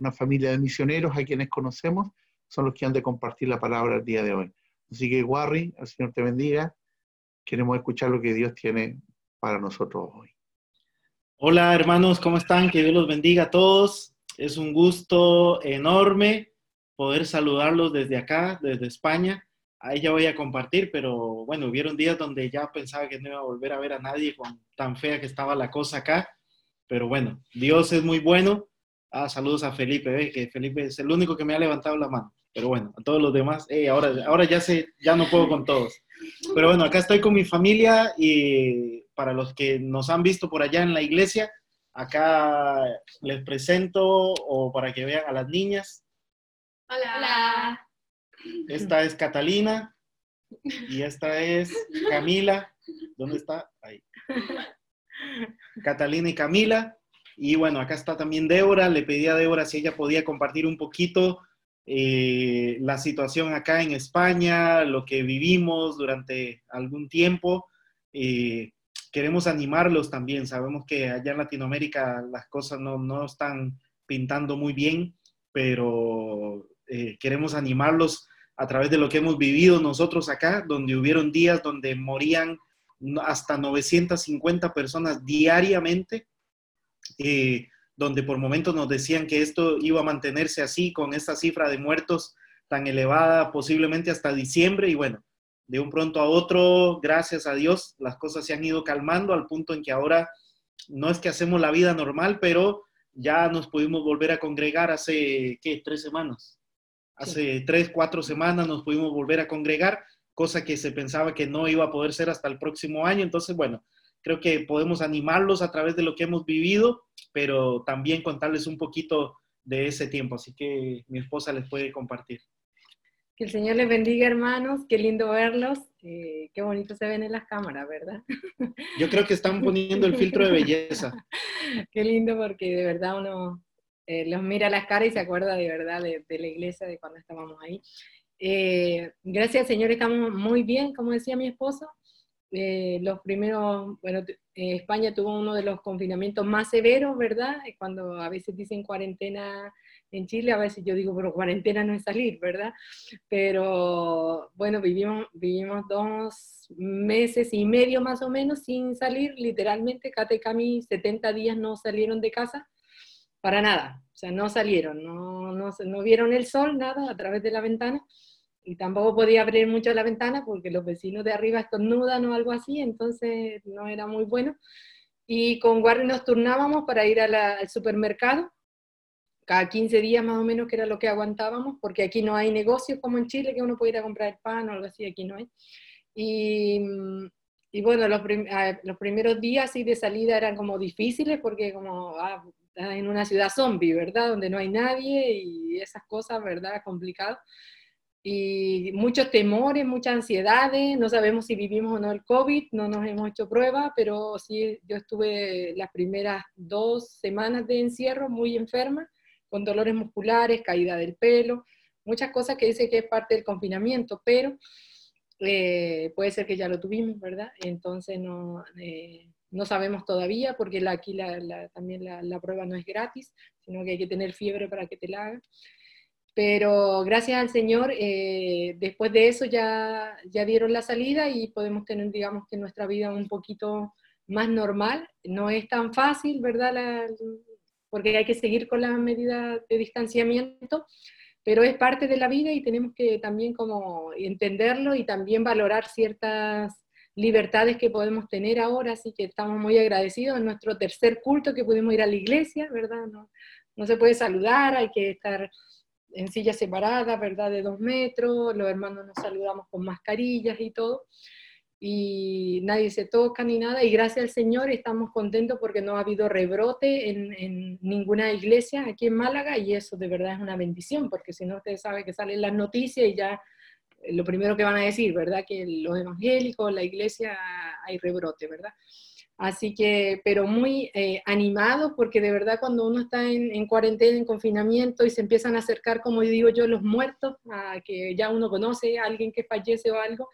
una familia de misioneros a quienes conocemos, son los que han de compartir la palabra el día de hoy. Así que, Warry, el Señor te bendiga. Queremos escuchar lo que Dios tiene para nosotros hoy. Hola, hermanos, ¿cómo están? Que Dios los bendiga a todos. Es un gusto enorme poder saludarlos desde acá, desde España. Ahí ya voy a compartir, pero bueno, hubieron días donde ya pensaba que no iba a volver a ver a nadie con tan fea que estaba la cosa acá. Pero bueno, Dios es muy bueno. Ah, saludos a Felipe, que Felipe es el único que me ha levantado la mano. Pero bueno, a todos los demás, eh, ahora, ahora ya sé, ya no puedo con todos. Pero bueno, acá estoy con mi familia y para los que nos han visto por allá en la iglesia, acá les presento o para que vean a las niñas. Hola. Esta es Catalina y esta es Camila. ¿Dónde está? Ahí. Catalina y Camila. Y bueno, acá está también Débora. Le pedí a Débora si ella podía compartir un poquito eh, la situación acá en España, lo que vivimos durante algún tiempo. Eh, queremos animarlos también. Sabemos que allá en Latinoamérica las cosas no, no están pintando muy bien, pero eh, queremos animarlos a través de lo que hemos vivido nosotros acá, donde hubieron días donde morían hasta 950 personas diariamente, eh, donde por momentos nos decían que esto iba a mantenerse así, con esta cifra de muertos tan elevada, posiblemente hasta diciembre, y bueno, de un pronto a otro, gracias a Dios, las cosas se han ido calmando al punto en que ahora no es que hacemos la vida normal, pero ya nos pudimos volver a congregar hace, ¿qué? Tres semanas. Hace tres, cuatro semanas nos pudimos volver a congregar cosa que se pensaba que no iba a poder ser hasta el próximo año. Entonces, bueno, creo que podemos animarlos a través de lo que hemos vivido, pero también contarles un poquito de ese tiempo. Así que mi esposa les puede compartir. Que el Señor les bendiga, hermanos. Qué lindo verlos. Eh, qué bonito se ven en las cámaras, ¿verdad? Yo creo que están poniendo el filtro de belleza. qué lindo porque de verdad uno eh, los mira a las caras y se acuerda de verdad de, de la iglesia, de cuando estábamos ahí. Eh, gracias Señor, estamos muy bien, como decía mi esposo. Eh, los primeros, bueno, eh, España tuvo uno de los confinamientos más severos, ¿verdad? Cuando a veces dicen cuarentena en Chile, a veces yo digo, pero cuarentena no es salir, ¿verdad? Pero bueno, vivimos, vivimos dos meses y medio más o menos sin salir, literalmente, Kate y Cami 70 días no salieron de casa, para nada, o sea, no salieron, no, no, no vieron el sol, nada, a través de la ventana y tampoco podía abrir mucho la ventana porque los vecinos de arriba estornudan o algo así, entonces no era muy bueno. Y con Warren nos turnábamos para ir al supermercado, cada 15 días más o menos, que era lo que aguantábamos, porque aquí no hay negocios como en Chile, que uno puede ir a comprar pan o algo así, aquí no hay. Y, y bueno, los, ah, los, primeros días de salida eran como difíciles, porque como ah, en una ciudad zombie, ¿verdad? Donde no hay nadie y esas cosas, ¿verdad? Complicado y muchos temores, muchas ansiedades, no sabemos si vivimos o no el COVID, no nos hemos hecho prueba, pero sí, yo estuve las primeras dos semanas de encierro muy enferma, con dolores musculares, caída del pelo, muchas cosas que dice que es parte del confinamiento, pero eh, puede ser que ya lo tuvimos, ¿verdad? Entonces no, eh, no sabemos todavía, porque aquí también la, la, prueba no es gratis, sino que hay que tener fiebre para que te la hagan. Pero gracias al Señor, eh, después de eso ya, ya dieron la salida y podemos tener, digamos, que nuestra vida un poquito más normal. No es tan fácil, ¿verdad? porque hay que seguir con las medidas de distanciamiento, pero es parte de la vida y tenemos que también como entenderlo y también valorar ciertas libertades que podemos tener ahora, así que estamos muy agradecidos en nuestro tercer culto que pudimos ir a la iglesia, ¿verdad? No, no se puede saludar, hay que estar en sillas separadas, ¿verdad? De dos metros, los hermanos nos saludamos con mascarillas y todo, y nadie se toca ni nada, y gracias al Señor estamos contentos porque no ha habido rebrote en, ninguna iglesia aquí en Málaga, y eso de verdad es una bendición, porque si no, ustedes saben que salen las noticias y ya eh, lo primero que van a decir, ¿verdad? Que los evangélicos, la iglesia, hay rebrote, ¿verdad? Así que, pero muy eh, animados porque de verdad cuando uno está en, cuarentena, en confinamiento y se empiezan a acercar, como digo yo, los muertos, a que ya uno conoce a alguien que fallece o algo,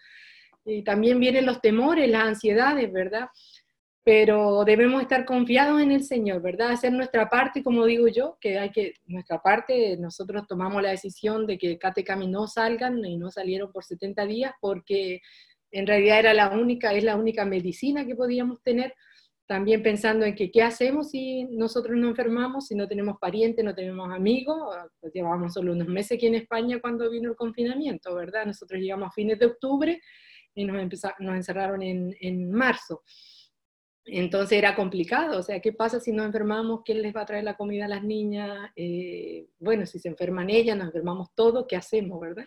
y también vienen los temores, las ansiedades, ¿verdad? pero debemos estar confiados en el Señor, ¿verdad? Hacer nuestra parte, como digo yo, que hay que, nuestra parte, nosotros tomamos la decisión de que Catecami no salgan y no salieron por 70 días porque en realidad era la única, es la única medicina que podíamos tener, también pensando en que qué hacemos si nosotros no enfermamos, si no tenemos parientes, no tenemos amigos, pues llevábamos solo unos meses aquí en España cuando vino el confinamiento, ¿verdad? Nosotros llegamos a fines de octubre y nos, nos encerraron en, en marzo. Entonces era complicado, o sea, ¿qué pasa si nos enfermamos? ¿Quién les va a traer la comida a las niñas? Eh, bueno, si se enferman ellas, nos enfermamos todos, ¿qué hacemos, verdad?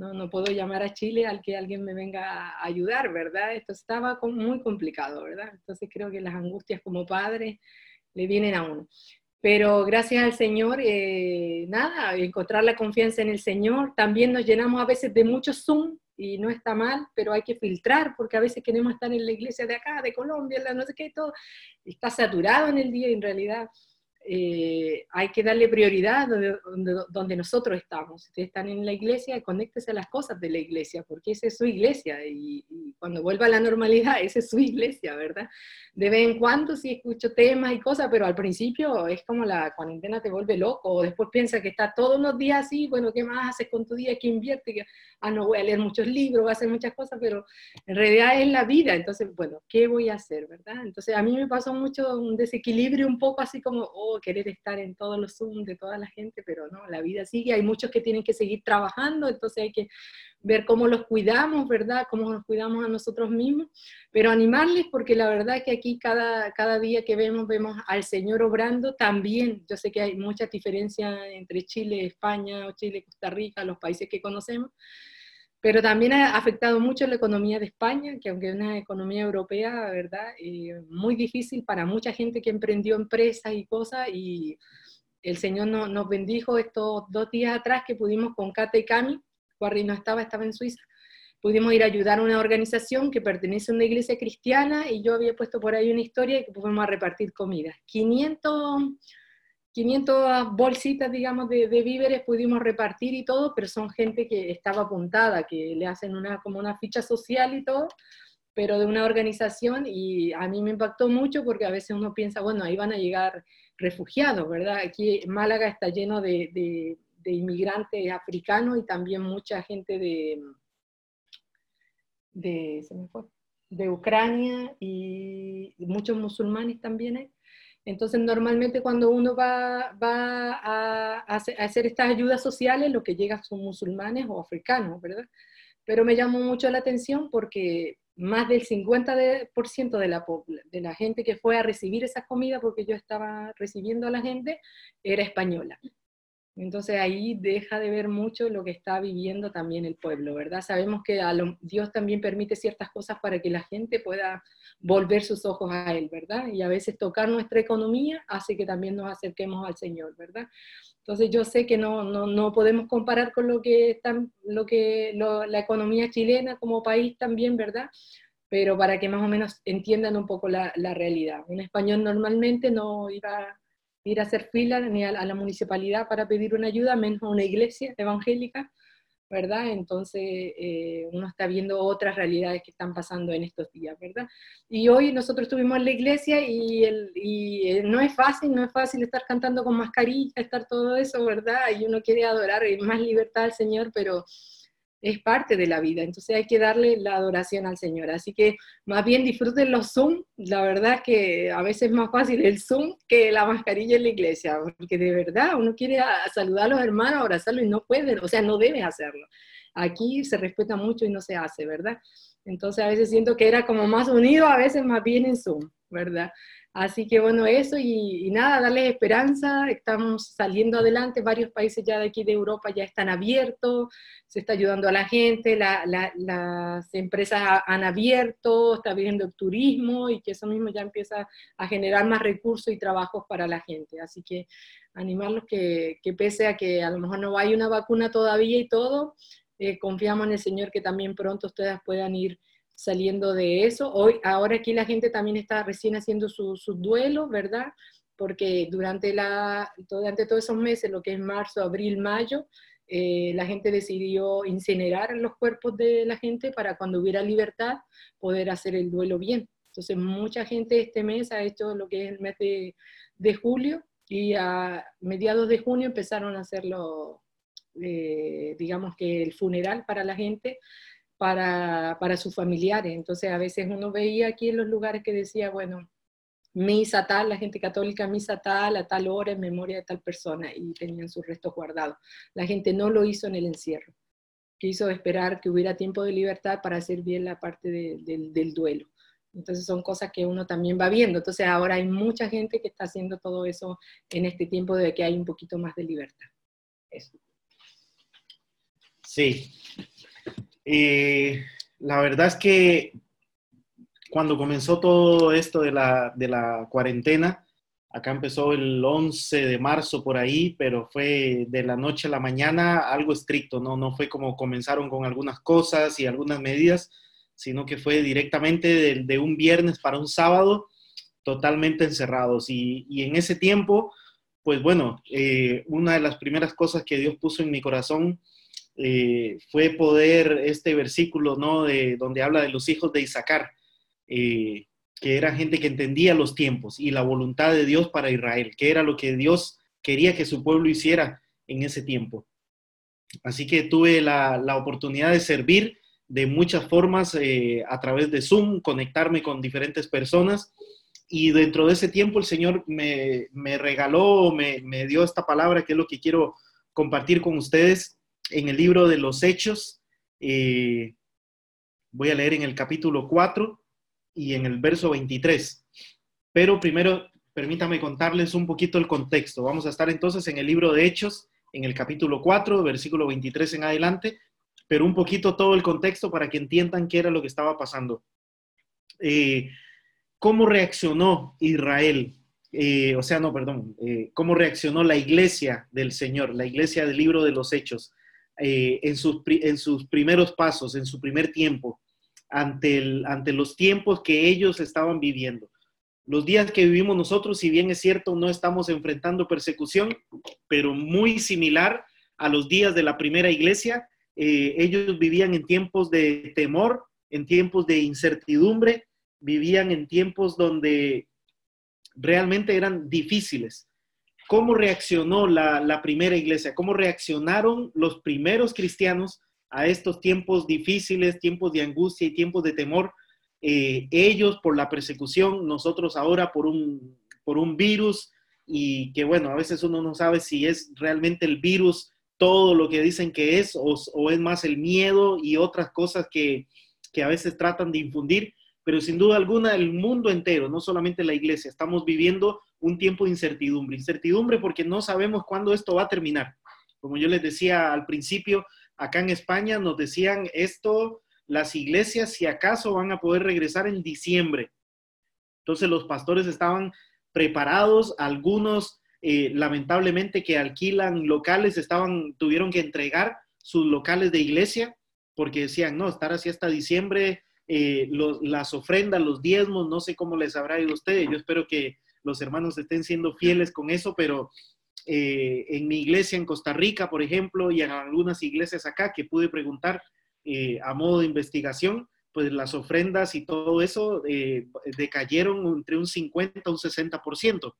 No, no puedo llamar a Chile al que alguien me venga a ayudar, ¿verdad? Esto estaba muy complicado, ¿verdad? Entonces creo que las angustias como padres le vienen a uno. Pero gracias al Señor, eh, nada, encontrar la confianza en el Señor. También nos llenamos a veces de mucho Zoom, y no está mal, pero hay que filtrar, porque a veces queremos estar en la iglesia de acá, de Colombia, no sé qué, todo, está saturado en el día y en realidad eh, hay que darle prioridad donde, donde, nosotros estamos. Si ustedes están en la iglesia, conéctese a las cosas de la iglesia, porque esa es su iglesia y, cuando vuelva a la normalidad, esa es su iglesia, ¿verdad? De vez en cuando sí escucho temas y cosas, pero al principio es como la cuarentena te vuelve loco, o después piensa que está todos los días así, bueno, ¿qué más haces con tu día? ¿Qué invierte? Ah, no voy a leer muchos libros, voy a hacer muchas cosas, pero en realidad es la vida, entonces, bueno, ¿qué voy a hacer, verdad? Entonces a mí me pasó mucho un desequilibrio un poco así como, oh, querer estar en todos los Zoom de toda la gente, pero no, la vida sigue, hay muchos que tienen que seguir trabajando, entonces hay que ver cómo los cuidamos, ¿verdad? Cómo nos cuidamos a nosotros mismos, pero animarles porque la verdad es que aquí cada, cada día que vemos, vemos al Señor obrando también. Yo sé que hay muchas diferencias entre Chile, España, o Chile, Costa Rica, los países que conocemos, pero también ha afectado mucho la economía de España, que aunque es una economía europea, ¿verdad? Eh, muy difícil para mucha gente que emprendió empresas y cosas, y el Señor nos bendijo estos dos días atrás que pudimos con Kate y Cami, Juarri no estaba, estaba en Suiza, pudimos ir a ayudar a una organización que pertenece a una iglesia cristiana, y yo había puesto por ahí una historia y que pudimos repartir comida. 500 500 bolsitas, digamos, de, víveres pudimos repartir y todo, pero son gente que estaba apuntada, que le hacen una, como una ficha social y todo, pero de una organización y a mí me impactó mucho porque a veces uno piensa, bueno, ahí van a llegar refugiados, ¿verdad? Aquí Málaga está lleno de, de, inmigrantes africanos y también mucha gente de, de, se me fue, de Ucrania y muchos musulmanes también hay. Entonces, normalmente cuando uno va, a, hacer estas ayudas sociales, lo que llega son musulmanes o africanos, ¿verdad? Pero me llamó mucho la atención porque más del 50% de la, de la gente que fue a recibir esa comida, porque yo estaba recibiendo a la gente, era española. Entonces ahí deja de ver mucho lo que está viviendo también el pueblo, ¿verdad? Sabemos que Dios también permite ciertas cosas para que la gente pueda volver sus ojos a Él, ¿verdad? Y a veces tocar nuestra economía hace que también nos acerquemos al Señor, ¿verdad? Entonces yo sé que no, no, no podemos comparar con lo que, están, lo que la economía chilena como país también, ¿verdad? Pero para que más o menos entiendan un poco la, la realidad. Un español normalmente no iba ir a hacer fila ni a, la municipalidad para pedir una ayuda, menos a una iglesia evangélica, ¿verdad? Entonces eh, uno está viendo otras realidades que están pasando en estos días, ¿verdad? Y hoy nosotros estuvimos en la iglesia y, el, y eh, no es fácil, no es fácil estar cantando con mascarilla, estar todo eso, ¿verdad? Y uno quiere adorar más libertad al Señor, pero es parte de la vida, entonces hay que darle la adoración al Señor. Así que más bien disfruten los Zoom, la verdad que a veces es más fácil el Zoom que la mascarilla en la iglesia, porque de verdad uno quiere saludar a los hermanos, abrazarlos y no puede, o sea, no debe hacerlo. Aquí se respeta mucho y no se hace, ¿verdad? Entonces a veces siento que era como más unido, a veces más bien en Zoom, ¿verdad? Así que bueno, eso y, nada, darles esperanza, estamos saliendo adelante, varios países ya de aquí de Europa ya están abiertos, se está ayudando a la gente, las empresas han abierto, está viendo el turismo y que eso mismo ya empieza a generar más recursos y trabajos para la gente. Así que animarlos que, que pese a que a lo mejor no hay una vacuna todavía y todo, eh, confiamos en el Señor que también pronto ustedes puedan ir saliendo de eso. Hoy, ahora aquí la gente también está recién haciendo su, su duelo, ¿verdad? Porque durante, la, durante todos esos meses, lo que es marzo, abril, mayo, eh, la gente decidió incinerar los cuerpos de la gente para cuando hubiera libertad poder hacer el duelo bien. Entonces, mucha gente este mes ha hecho lo que es el mes de, de julio y a mediados de junio empezaron a hacerlo, eh, digamos que el funeral para la gente, para, para sus familiares. Entonces, a veces uno veía aquí en los lugares que decía, bueno, misa tal, la gente católica, misa tal, a tal hora en memoria de tal persona, y tenían sus restos guardados. La gente no lo hizo en el encierro. Quiso esperar que hubiera tiempo de libertad para hacer bien la parte del duelo. Entonces son cosas que uno también va viendo. Entonces ahora hay mucha gente que está haciendo todo eso en este tiempo de que hay un poquito más de libertad. Sí. Eh, la verdad es que cuando comenzó todo esto de la, de la cuarentena, acá empezó el 11 de marzo por ahí, pero fue de la noche a la mañana algo estricto, ¿no? No fue como comenzaron con algunas cosas y algunas medidas, sino que fue directamente de, un viernes para un sábado, totalmente encerrados. Y, en ese tiempo, pues bueno, eh, una de las primeras cosas que Dios puso en mi corazón eh, fue poder este versículo, ¿no? De, donde habla de los hijos de Isaacar, eh, que era gente que entendía los tiempos y la voluntad de Dios para Israel, que era lo que Dios quería que su pueblo hiciera en ese tiempo. Así que tuve la, la oportunidad de servir de muchas formas eh, a través de Zoom, conectarme con diferentes personas. Y dentro de ese tiempo el Señor me, me regaló, me, me, dio esta palabra que es lo que quiero compartir con ustedes en el libro de los Hechos. Eh, voy a leer en el capítulo 4 y en el verso 23. Pero primero, permítame contarles un poquito el contexto. Vamos a estar entonces en el libro de Hechos, en el capítulo 4, versículo 23 en adelante, pero un poquito todo el contexto para que entiendan qué era lo que estaba pasando. Eh, ¿Cómo reaccionó Israel? Eh, o sea, no, perdón, ¿cómo reaccionó la iglesia del Señor, la iglesia del libro de los Hechos, en, sus, en sus primeros pasos, en su primer tiempo, ante, el, ante los tiempos que ellos estaban viviendo? Los días que vivimos nosotros, si bien es cierto, no estamos enfrentando persecución, pero muy similar a los días de la primera iglesia, eh, ellos vivían en tiempos de temor, en tiempos de incertidumbre, vivían en tiempos donde realmente eran difíciles. ¿Cómo reaccionó la, primera iglesia? ¿Cómo reaccionaron los primeros cristianos a estos tiempos difíciles, tiempos de angustia y tiempos de temor? Eh, ellos por la persecución, nosotros ahora por un, por un virus y que bueno, a veces uno no sabe si es realmente el virus todo lo que dicen que es o, es más el miedo y otras cosas que, a veces tratan de infundir, pero sin duda alguna el mundo entero, no solamente la iglesia, estamos viviendo un tiempo de incertidumbre. Incertidumbre porque no sabemos cuándo esto va a terminar. Como yo les decía al principio, acá en España nos decían esto, las iglesias si acaso van a poder regresar en diciembre. Entonces los pastores estaban preparados, algunos eh, lamentablemente que alquilan locales, estaban, tuvieron que entregar sus locales de iglesia porque decían, no, estar así hasta diciembre, eh, las ofrendas, los diezmos, no sé cómo les habrá ido a ustedes, yo espero que los hermanos estén siendo fieles con eso, pero eh, en mi iglesia en Costa Rica, por ejemplo, y en algunas iglesias acá que pude preguntar a modo de investigación, pues las ofrendas y todo eso decayeron entre un 50 a un 60%.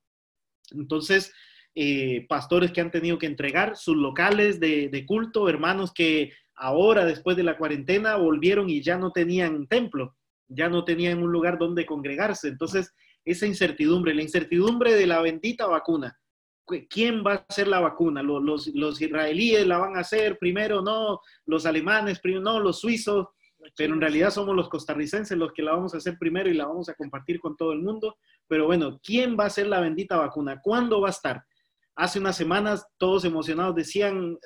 Entonces, eh, pastores que han tenido que entregar sus locales de, culto, hermanos que ahora, después de la cuarentena, volvieron y ya no tenían templo, ya no tenían un lugar donde congregarse. Entonces, esa incertidumbre, la incertidumbre de la bendita vacuna. ¿Quién va a hacer la vacuna? ¿Los, israelíes la van a hacer primero? No, los alemanes primero, no, los suizos, pero en realidad somos los costarricenses los que la vamos a hacer primero y la vamos a compartir con todo el mundo. Pero bueno, ¿quién va a hacer la bendita vacuna? ¿Cuándo va a estar? Hace unas semanas todos emocionados decían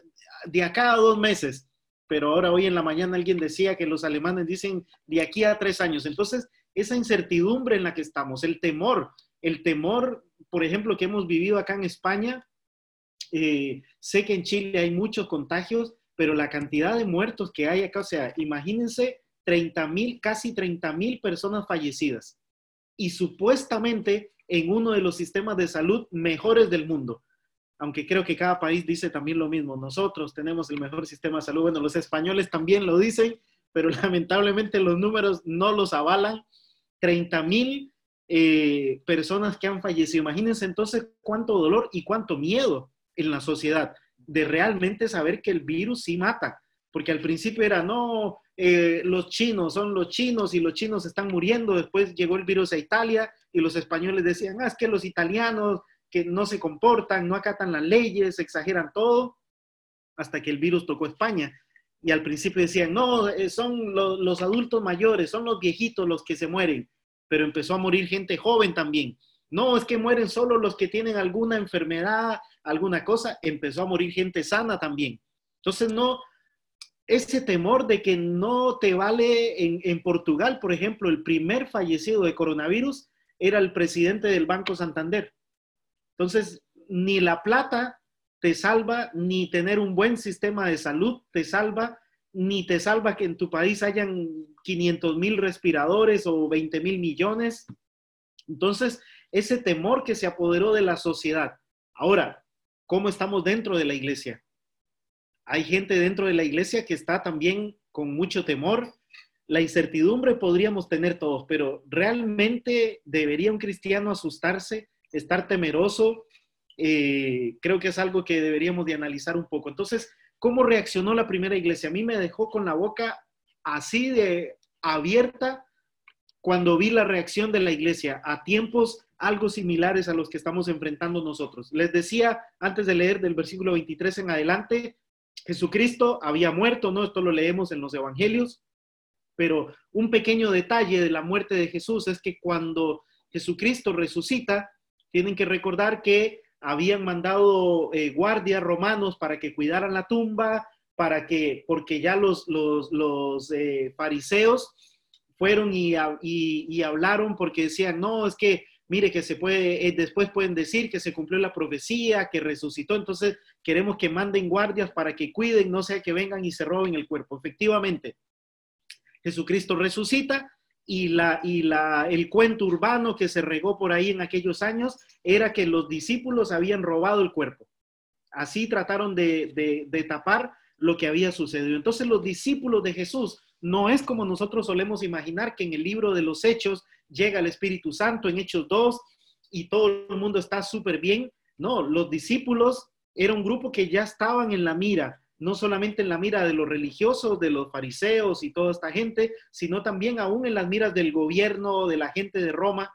de acá a dos meses, pero ahora hoy en la mañana alguien decía que los alemanes dicen de aquí a tres años. Entonces, esa incertidumbre en la que estamos, el temor, el temor, por ejemplo, que hemos vivido acá en España, eh, sé que en Chile hay muchos contagios, pero la cantidad de muertos que hay acá, o sea, imagínense 30 mil, casi 30 mil personas fallecidas y supuestamente en uno de los sistemas de salud mejores del mundo. Aunque creo que cada país dice también lo mismo. Nosotros tenemos el mejor sistema de salud. Bueno, los españoles también lo dicen, pero lamentablemente los números no los avalan. 30 mil eh, personas que han fallecido. Imagínense entonces cuánto dolor y cuánto miedo en la sociedad de realmente saber que el virus sí mata. Porque al principio era, no, eh, los chinos son los chinos y los chinos están muriendo. Después llegó el virus a Italia y los españoles decían, ah, es que los italianos que no se comportan, no acatan las leyes, exageran todo, hasta que el virus tocó España. Y al principio decían, no, eh, son los adultos mayores, son los viejitos los que se mueren pero empezó a morir gente joven también. No, es que mueren solo los que tienen alguna enfermedad, alguna cosa, empezó a morir gente sana también. Entonces, no, ese temor de que no te vale en, en, Portugal, por ejemplo, el primer fallecido de coronavirus era el presidente del Banco Santander. Entonces, ni la plata te salva, ni tener un buen sistema de salud te salva, ni te salva que en tu país hayan 500 mil respiradores o 20 mil millones. Entonces, ese temor que se apoderó de la sociedad. Ahora, ¿cómo estamos dentro de la iglesia? Hay gente dentro de la iglesia que está también con mucho temor. La incertidumbre podríamos tener todos, pero realmente debería un cristiano asustarse, estar temeroso. Eh, creo que es algo que deberíamos de analizar un poco. Entonces, ¿Cómo reaccionó la primera iglesia? A mí me dejó con la boca así de abierta cuando vi la reacción de la iglesia a tiempos algo similares a los que estamos enfrentando nosotros. Les decía antes de leer del versículo 23 en adelante, Jesucristo había muerto, ¿no? Esto lo leemos en los evangelios, pero un pequeño detalle de la muerte de Jesús es que cuando Jesucristo resucita, tienen que recordar que habían mandado eh, guardias romanos para que cuidaran la tumba, para que, porque ya los, los, eh, fariseos fueron y, y, hablaron porque decían, no, es que, mire, que se puede, eh, después pueden decir que se cumplió la profecía, que resucitó, entonces queremos que manden guardias para que cuiden, no sea que vengan y se roben el cuerpo. Efectivamente, Jesucristo resucita, y, la, y la, el cuento urbano que se regó por ahí en aquellos años era que los discípulos habían robado el cuerpo. Así trataron de, de, tapar lo que había sucedido. Entonces los discípulos de Jesús no es como nosotros solemos imaginar que en el libro de los Hechos llega el Espíritu Santo en Hechos 2 y todo el mundo está súper bien. No, los discípulos era un grupo que ya estaban en la mira, no solamente en la mira de los religiosos, de los fariseos y toda esta gente, sino también aún en las miras del gobierno, de la gente de Roma,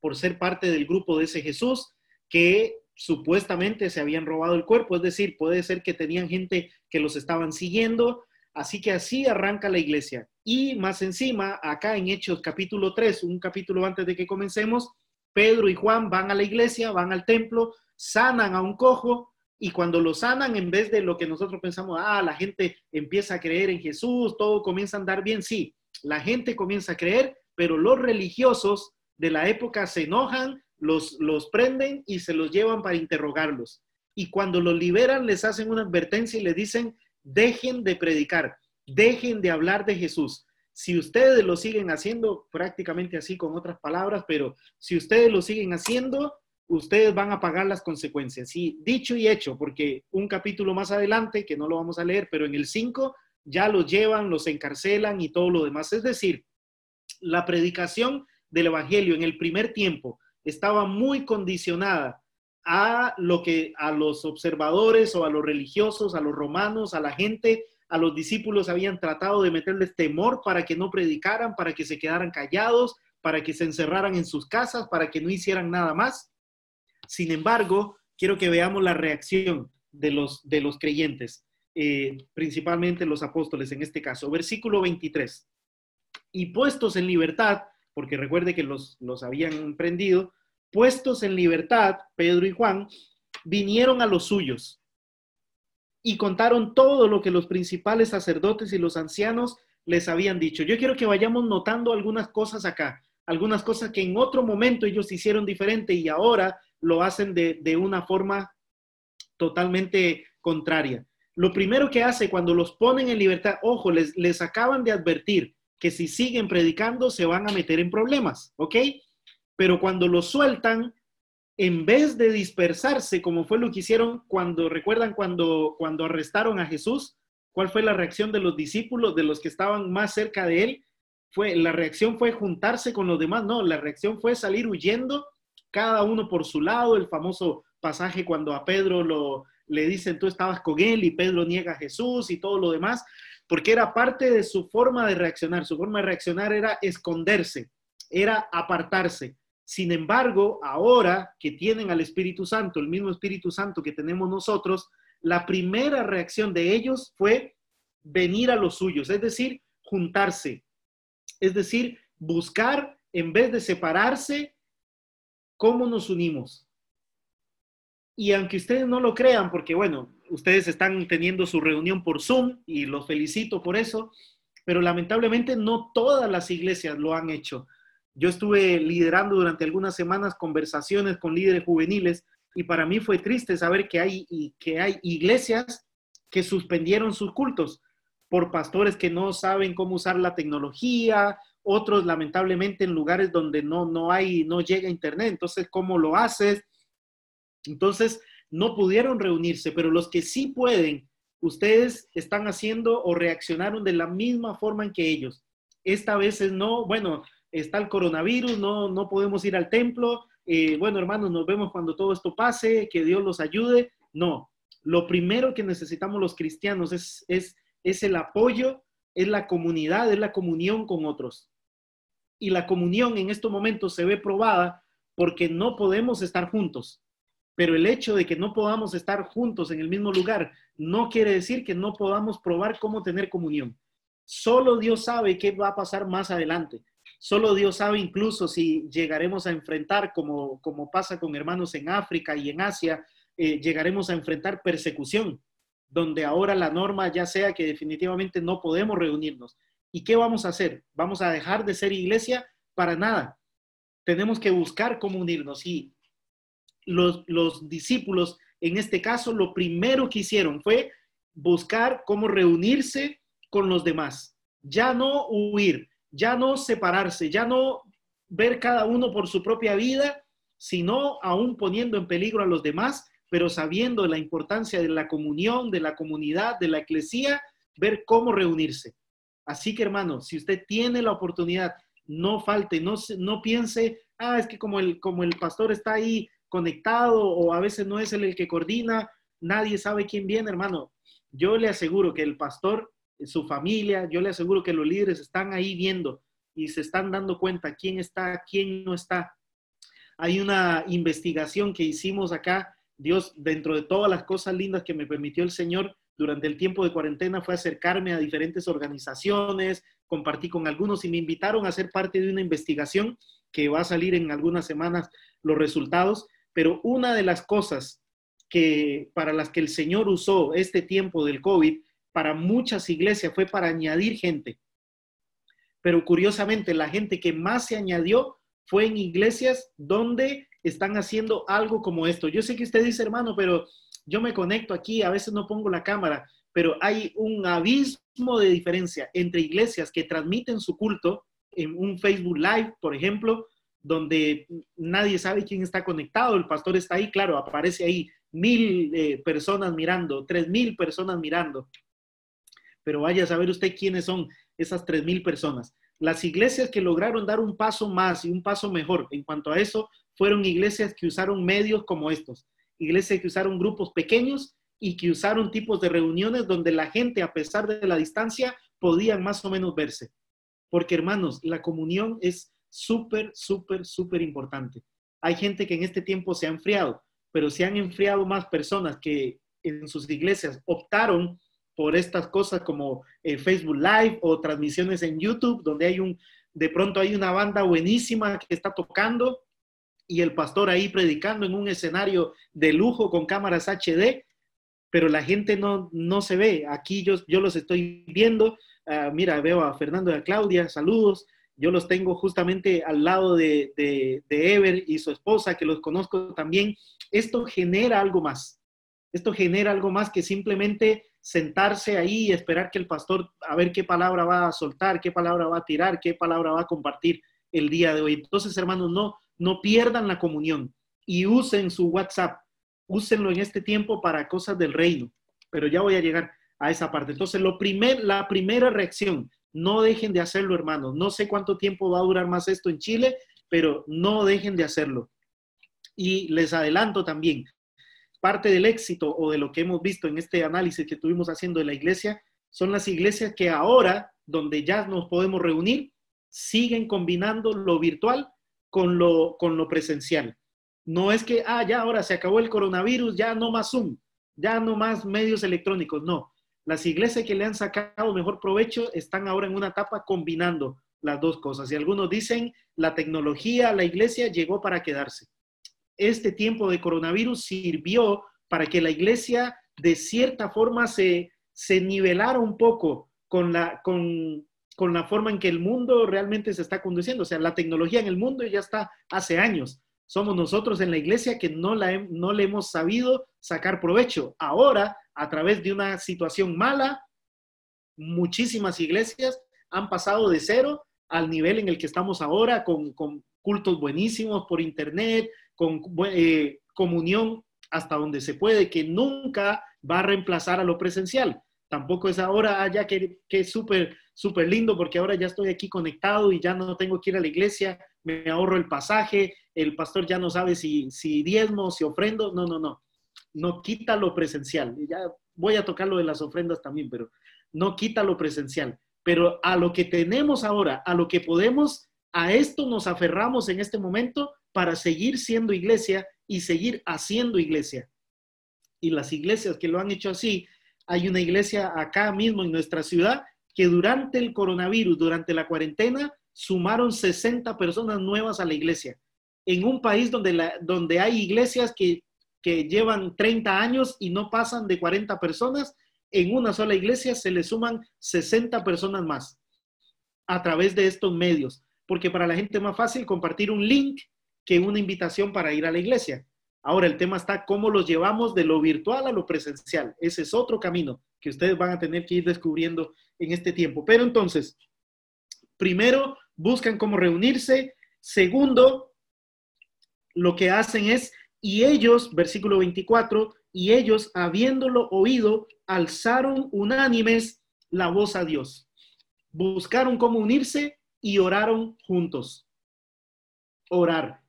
por ser parte del grupo de ese Jesús que supuestamente se habían robado el cuerpo, es decir, puede ser que tenían gente que los estaban siguiendo, así que así arranca la iglesia. Y más encima, acá en Hechos capítulo 3, un capítulo antes de que comencemos, Pedro y Juan van a la iglesia, van al templo, sanan a un cojo, y cuando lo sanan, en vez de lo que nosotros pensamos, ah, la gente empieza a creer en Jesús, todo comienza a andar bien, sí, la gente comienza a creer, pero los religiosos de la época se enojan, los, los prenden y se los llevan para interrogarlos. Y cuando los liberan, les hacen una advertencia y les dicen, dejen de predicar, dejen de hablar de Jesús. Si ustedes lo siguen haciendo, prácticamente así con otras palabras, pero si ustedes lo siguen haciendo, ustedes van a pagar las consecuencias. Y dicho y hecho, porque un capítulo más adelante, que no lo vamos a leer, pero en el 5 ya los llevan, los encarcelan y todo lo demás. Es decir, la predicación del Evangelio en el primer tiempo estaba muy condicionada a lo que a los observadores o a los religiosos, a los romanos, a la gente, a los discípulos habían tratado de meterles temor para que no predicaran, para que se quedaran callados, para que se encerraran en sus casas, para que no hicieran nada más. Sin embargo, quiero que veamos la reacción de los, de los creyentes, eh, principalmente los apóstoles en este caso. Versículo 23. Y puestos en libertad, porque recuerde que los, los habían prendido, puestos en libertad, Pedro y Juan, vinieron a los suyos y contaron todo lo que los principales sacerdotes y los ancianos les habían dicho. Yo quiero que vayamos notando algunas cosas acá, algunas cosas que en otro momento ellos hicieron diferente y ahora lo hacen de, una forma totalmente contraria. Lo primero que hace cuando los ponen en libertad, ojo, les, les acaban de advertir que si siguen predicando se van a meter en problemas, ¿ok? Pero cuando los sueltan, en vez de dispersarse, como fue lo que hicieron cuando, recuerdan cuando, cuando arrestaron a Jesús, ¿cuál fue la reacción de los discípulos, de los que estaban más cerca de él? fue, la reacción fue juntarse con los demás, no, la reacción fue salir huyendo, cada uno por su lado, el famoso pasaje cuando a Pedro lo, le dicen tú estabas con él y Pedro niega a Jesús y todo lo demás, porque era parte de su forma de reaccionar. Su forma de reaccionar era esconderse, era apartarse. Sin embargo, ahora que tienen al Espíritu Santo, el mismo Espíritu Santo que tenemos nosotros, la primera reacción de ellos fue venir a los suyos, es decir, juntarse, es decir, buscar en vez de separarse, cómo nos unimos. Y aunque ustedes no lo crean, porque bueno, ustedes están teniendo su reunión por Zoom y los felicito por eso, pero lamentablemente no todas las iglesias lo han hecho. Yo estuve liderando durante algunas semanas conversaciones con líderes juveniles y para mí fue triste saber que hay, que hay iglesias que suspendieron sus cultos por pastores que no saben cómo usar la tecnología, otros lamentablemente en lugares donde no, no hay, no llega internet. Entonces, ¿cómo lo haces? Entonces, no pudieron reunirse, pero los que sí pueden, ustedes están haciendo o reaccionaron de la misma forma en que ellos. Esta vez es no, bueno, está el coronavirus, no, no podemos ir al templo. Eh, bueno, hermanos, nos vemos cuando todo esto pase, que Dios los ayude. No, lo primero que necesitamos los cristianos es, es, es el apoyo, es la comunidad, es la comunión con otros. Y la comunión en estos momentos se ve probada porque no podemos estar juntos. Pero el hecho de que no podamos estar juntos en el mismo lugar no quiere decir que no podamos probar cómo tener comunión. Solo Dios sabe qué va a pasar más adelante. Solo Dios sabe incluso si llegaremos a enfrentar, como, como pasa con hermanos en África y en Asia, eh, llegaremos a enfrentar persecución, donde ahora la norma ya sea que definitivamente no podemos reunirnos. ¿Y qué vamos a hacer? ¿Vamos a dejar de ser iglesia? Para nada. Tenemos que buscar cómo unirnos. Y los, discípulos, en este caso, lo primero que hicieron fue buscar cómo reunirse con los demás. Ya no huir, ya no separarse, ya no ver cada uno por su propia vida, sino aún poniendo en peligro a los demás, pero sabiendo la importancia de la comunión, de la comunidad, de la eclesía, ver cómo reunirse. Así que hermano, si usted tiene la oportunidad, no falte, no, no piense, ah, es que como el, como el pastor está ahí conectado o a veces no es él el que coordina, nadie sabe quién viene, hermano. Yo le aseguro que el pastor, su familia, yo le aseguro que los líderes están ahí viendo y se están dando cuenta quién está, quién no está. Hay una investigación que hicimos acá. Dios, dentro de todas las cosas lindas que me permitió el Señor durante el tiempo de cuarentena, fue acercarme a diferentes organizaciones, compartí con algunos y me invitaron a ser parte de una investigación que va a salir en algunas semanas los resultados pero una de las cosas que para las que el Señor usó este tiempo del COVID para muchas iglesias fue para añadir gente. Pero curiosamente, la gente que más se añadió fue en iglesias donde están haciendo algo como esto. Yo sé que usted dice, hermano, pero yo me conecto aquí, a veces no pongo la cámara, pero hay un abismo de diferencia entre iglesias que transmiten su culto en un Facebook Live, por ejemplo, donde nadie sabe quién está conectado, el pastor está ahí, claro, aparece ahí mil eh, personas mirando, tres mil personas mirando, pero vaya a saber usted quiénes son esas tres mil personas. Las iglesias que lograron dar un paso más y un paso mejor en cuanto a eso fueron iglesias que usaron medios como estos, iglesias que usaron grupos pequeños y que usaron tipos de reuniones donde la gente, a pesar de la distancia, podían más o menos verse. Porque hermanos, la comunión es súper, súper, súper importante. Hay gente que en este tiempo se ha enfriado, pero se han enfriado más personas que en sus iglesias optaron por estas cosas como el Facebook Live o transmisiones en YouTube, donde hay un, de pronto hay una banda buenísima que está tocando y el pastor ahí predicando en un escenario de lujo con cámaras HD, pero la gente no, no se ve. Aquí yo, yo los estoy viendo. Ah, mira, veo a Fernando y a Claudia, saludos yo los tengo justamente al lado de, de, Ever y su esposa, que los conozco también. Esto genera algo más. Esto genera algo más que simplemente sentarse ahí y esperar que el pastor a ver qué palabra va a soltar, qué palabra va a tirar, qué palabra va a compartir el día de hoy. Entonces, hermanos, no, no pierdan la comunión y usen su WhatsApp. Úsenlo en este tiempo para cosas del reino. Pero ya voy a llegar a esa parte. Entonces, lo primer, la primera reacción No dejen de hacerlo, hermanos. No sé cuánto tiempo va a durar más esto en Chile, pero no dejen de hacerlo. Y les adelanto también, parte del éxito o de lo que hemos visto en este análisis que estuvimos haciendo de la iglesia son las iglesias que ahora, donde ya nos podemos reunir, siguen combinando lo virtual con lo, con lo presencial. No es que, ah, ya ahora se acabó el coronavirus, ya no más Zoom, ya no más medios electrónicos, no. Las iglesias que le han sacado mejor provecho están ahora en una etapa combinando las dos cosas. Y algunos dicen, la tecnología, la iglesia llegó para quedarse. Este tiempo de coronavirus sirvió para que la iglesia de cierta forma se, se nivelara un poco con la, con, con la forma en que el mundo realmente se está conduciendo. O sea, la tecnología en el mundo ya está hace años. Somos nosotros en la iglesia que no, la, no le hemos sabido sacar provecho. Ahora, a través de una situación mala, muchísimas iglesias han pasado de cero al nivel en el que estamos ahora, con, cultos buenísimos por internet, con eh, comunión hasta donde se puede, que nunca va a reemplazar a lo presencial. Tampoco es ahora, ah, ya que, que súper, súper lindo porque ahora ya estoy aquí conectado y ya no tengo que ir a la iglesia, me ahorro el pasaje, el pastor ya no sabe si, si diezmo, si ofrendo. No, no, no. No quita lo presencial. Ya voy a tocar lo de las ofrendas también, pero no quita lo presencial. Pero a lo que tenemos ahora, a lo que podemos, a esto nos aferramos en este momento para seguir siendo iglesia y seguir haciendo iglesia. Y las iglesias que lo han hecho así, hay una iglesia acá mismo en nuestra ciudad que durante el coronavirus, durante la cuarentena, sumaron 60 personas nuevas a la iglesia. En un país donde, donde hay iglesias que, que llevan 30 años y no pasan de 40 personas, en una sola iglesia se le suman 60 personas más a través de estos medios. Porque para la gente es más fácil compartir un link que una invitación para ir a la iglesia. Ahora el tema está cómo los llevamos de lo virtual a lo presencial. Ese es otro camino que ustedes van a tener que ir descubriendo en este tiempo. Pero entonces, primero, buscan cómo reunirse. Segundo, lo que hacen es, y ellos, versículo 24, y ellos, habiéndolo oído, alzaron unánimes la voz a Dios. Buscaron cómo unirse y oraron juntos. Orar.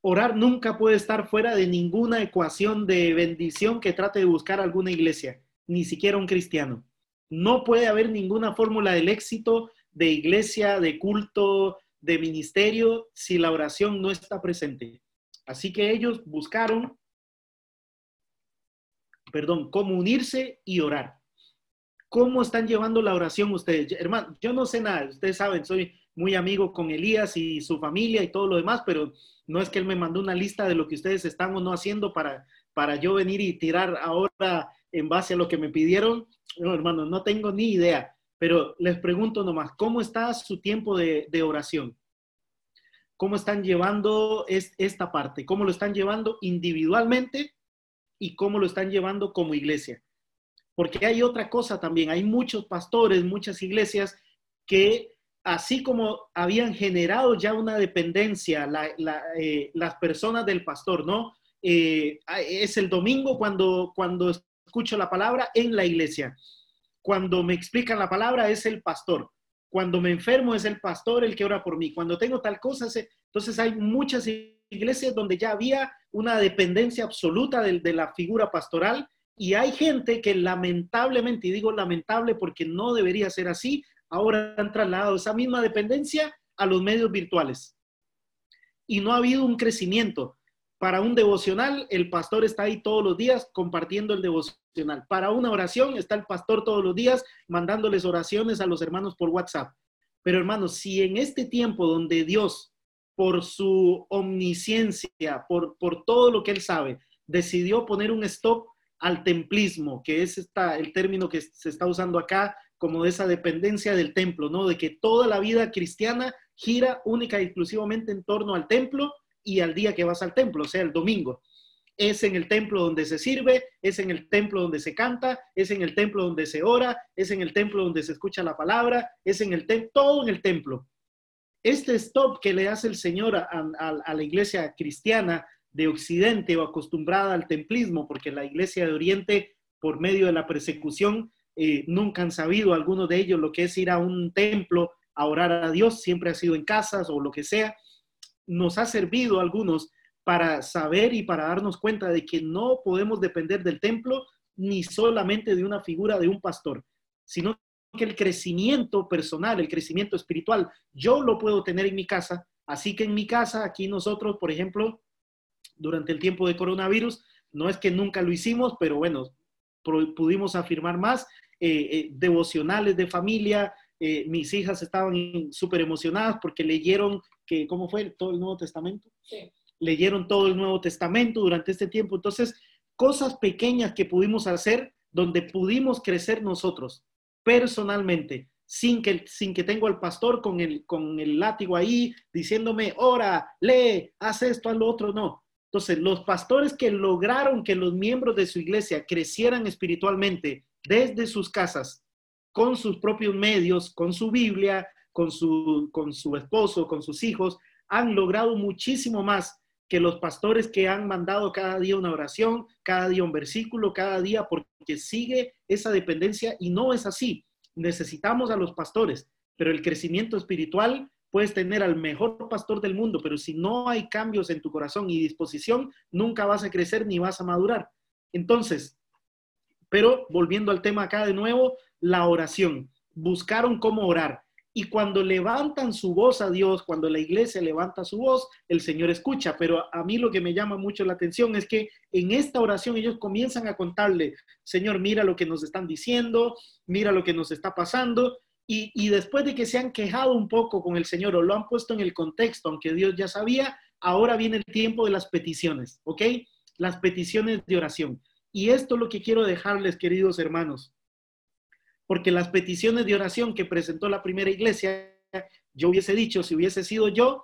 Orar nunca puede estar fuera de ninguna ecuación de bendición que trate de buscar alguna iglesia, ni siquiera un cristiano. No puede haber ninguna fórmula del éxito de iglesia, de culto, de ministerio, si la oración no está presente. Así que ellos buscaron, perdón, cómo unirse y orar. ¿Cómo están llevando la oración ustedes? Hermano, yo no sé nada, ustedes saben, soy muy amigo con Elías y su familia y todo lo demás, pero no es que él me mandó una lista de lo que ustedes están o no haciendo para, para yo venir y tirar ahora en base a lo que me pidieron. No, hermano, no tengo ni idea. Pero les pregunto nomás, ¿cómo está su tiempo de, oración? ¿Cómo están llevando esta parte? ¿Cómo lo están llevando individualmente y cómo lo están llevando como iglesia? Porque hay otra cosa también, hay muchos pastores, muchas iglesias que así como habían generado ya una dependencia eh, las personas del pastor, ¿no? Eh, es el domingo cuando, cuando escucho la palabra en la iglesia. Cuando me explican la palabra es el pastor. Cuando me enfermo es el pastor el que ora por mí. Cuando tengo tal cosa, entonces hay muchas iglesias donde ya había una dependencia absoluta de, de la figura pastoral y hay gente que lamentablemente, y digo lamentable porque no debería ser así, ahora han trasladado esa misma dependencia a los medios virtuales. Y no ha habido un crecimiento. Para un devocional, el pastor está ahí todos los días compartiendo el devocional. Para una oración, está el pastor todos los días mandándoles oraciones a los hermanos por WhatsApp. Pero hermanos, si en este tiempo donde Dios, por su omnisciencia, por, por todo lo que Él sabe, decidió poner un stop al templismo, que es esta, el término que se está usando acá, como de esa dependencia del templo, ¿no? De que toda la vida cristiana gira única y exclusivamente en torno al templo y al día que vas al templo, o sea, el domingo. Es en el templo donde se sirve, es en el templo donde se canta, es en el templo donde se ora, es en el templo donde se escucha la palabra, es en el templo, todo en el templo. Este stop que le hace el Señor a, la iglesia cristiana de Occidente o acostumbrada al templismo, porque la iglesia de Oriente, por medio de la persecución, eh, nunca han sabido algunos de ellos lo que es ir a un templo a orar a Dios, siempre ha sido en casas o lo que sea. Nos ha servido a algunos para saber y para darnos cuenta de que no podemos depender del templo ni solamente de una figura de un pastor, sino que el crecimiento personal, el crecimiento espiritual, yo lo puedo tener en mi casa. Así que en mi casa, aquí nosotros, por ejemplo, durante el tiempo de coronavirus, no es que nunca lo hicimos, pero bueno, pudimos afirmar más, eh, eh, devocionales de familia, eh, mis hijas estaban súper emocionadas porque leyeron, que, ¿cómo fue? Todo el Nuevo Testamento. Sí. Leyeron todo el Nuevo Testamento durante este tiempo. Entonces, cosas pequeñas que pudimos hacer donde pudimos crecer nosotros personalmente, sin que, sin que tengo al pastor con el, con el látigo ahí diciéndome, ora, lee, haz esto, haz lo otro, no. Entonces, los pastores que lograron que los miembros de su iglesia crecieran espiritualmente desde sus casas, con sus propios medios, con su Biblia, con su, con su esposo, con sus hijos, han logrado muchísimo más que los pastores que han mandado cada día una oración, cada día un versículo, cada día, porque sigue esa dependencia y no es así. Necesitamos a los pastores, pero el crecimiento espiritual puedes tener al mejor pastor del mundo, pero si no hay cambios en tu corazón y disposición, nunca vas a crecer ni vas a madurar. Entonces, pero volviendo al tema acá de nuevo, la oración. Buscaron cómo orar. Y cuando levantan su voz a Dios, cuando la iglesia levanta su voz, el Señor escucha. Pero a mí lo que me llama mucho la atención es que en esta oración ellos comienzan a contarle, Señor, mira lo que nos están diciendo, mira lo que nos está pasando. Y, después de que se han quejado un poco con el Señor o lo han puesto en el contexto, aunque Dios ya sabía, ahora viene el tiempo de las peticiones, ¿ok? Las peticiones de oración. Y esto es lo que quiero dejarles, queridos hermanos porque las peticiones de oración que presentó la primera iglesia, yo hubiese dicho, si hubiese sido yo,